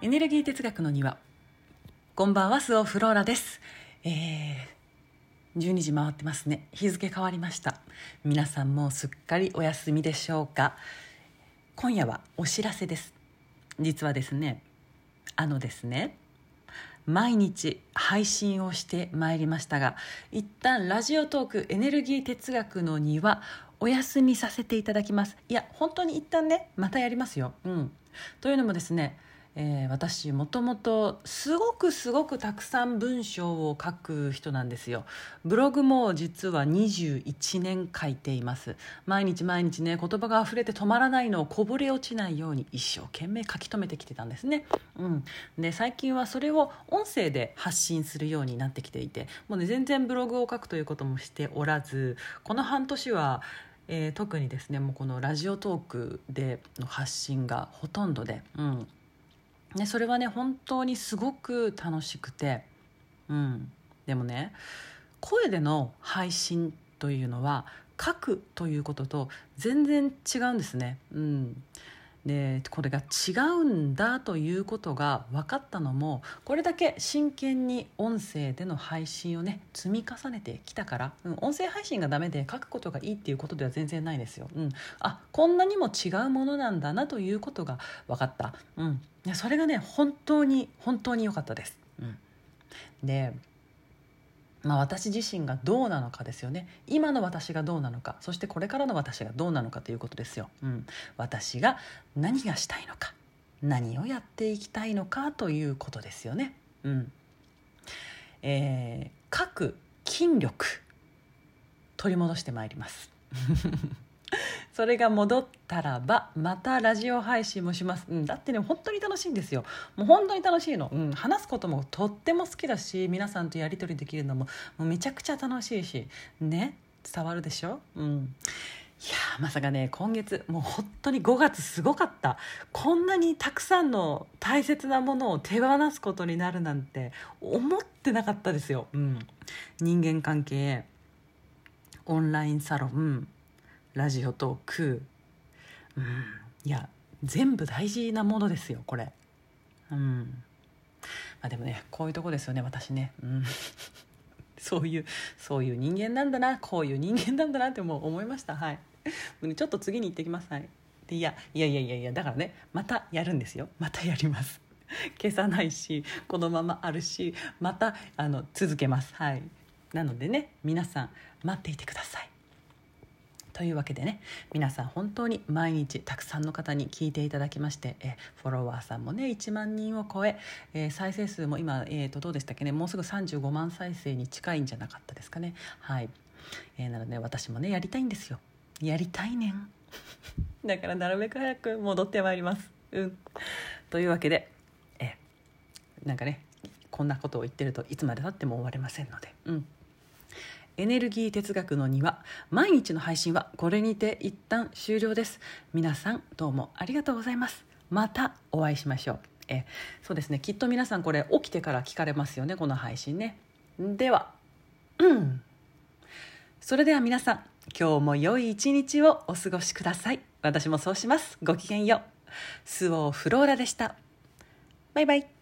エネルギー哲学の庭。こんばんはスオフローラです。えー、12時回ってますね。日付変わりました。皆さんもうすっかりお休みでしょうか。今夜はお知らせです。実はですねあのですね毎日配信をしてまいりましたが一旦ラジオトークエネルギー哲学の庭お休みさせていただきます。いや本当に一旦ねまたやりますよ。うん。というのもですねえー、私もともとすごくすごくたくさん文章を書く人なんですよ。ブログも実は21年書いています。毎日毎日ね言葉が溢れて止まらないのをこぼれ落ちないように一生懸命書き留めてきてたんですね、うん、で最近はそれを音声で発信するようになってきていて。もうね全然ブログを書くということもしておらずこの半年はえー、特にですねもうこのラジオトークでの発信がほとんどで、うん、ね、それはね本当にすごく楽しくて、うん、でもね声での配信というのは書くということと全然違うんですね。うん。でこれが違うんだということが分かったのもこれだけ真剣に音声での配信をね積み重ねてきたから、うん、音声配信がダメで書くことがいいっていうことでは全然ないですよ。うん、あこんなにも違うものなんだなということが分かった、うん、それがね本当に本当に良かったです。うん、でまあ、私自身がどうなのかですよね。今の私がどうなのかそしてこれからの私がどうなのかということですよ、うん、私が何がしたいのか何をやっていきたいのかということですよね、うん。えー、各筋力取り戻してまいります。それが戻ったらばまたラジオ配信もします、うん、だってね本当に楽しいんですよ。もう本当に楽しいの、うん、話すこともとっても好きだし皆さんとやり取りできるのももうめちゃくちゃ楽しいしね伝わるでしょ？うん。いやまさかね今月もう本当に5月すごかった。こんなにたくさんの大切なものを手放すことになるなんて思ってなかったですよ、うん、人間関係オンラインサロンラジオトーク。うん。いや全部大事なものですよこれ。うん。まあでもねこういうとこですよね私ね。うん。そういうそういう人間なんだなこういう人間なんだなってもう思いました。はい。ちょっと次に行ってきます。はい。でいやいやいやいやいやだからねまたやるんですよ。またやります。消さないしこのままあるしまたあの続けます。はい。なのでね皆さん待っていてください。というわけでね皆さん本当に毎日たくさんの方に聞いていただきましてえフォロワーさんもね1万人を超ええ再生数も今、えー、とどうでしたっけねもうすぐ35万再生に近いんじゃなかったですかね。はい、えー、なので私もねやりたいんですよ。やりたいねん。だからなるべく早く戻ってまいります。うん。というわけでえなんかねこんなことを言ってるといつまでたっても終われませんので。うん。エネルギー哲学の庭。毎日の配信はこれにて一旦終了です。皆さんどうもありがとうございます。またお会いしましょう。えそうですね。きっと皆さんこれ起きてから聞かれますよね。この配信ね。ではうん。それでは皆さん今日も良い一日をお過ごしください。私もそうします。ごきげんよう。スオーフローラでした。バイバイ。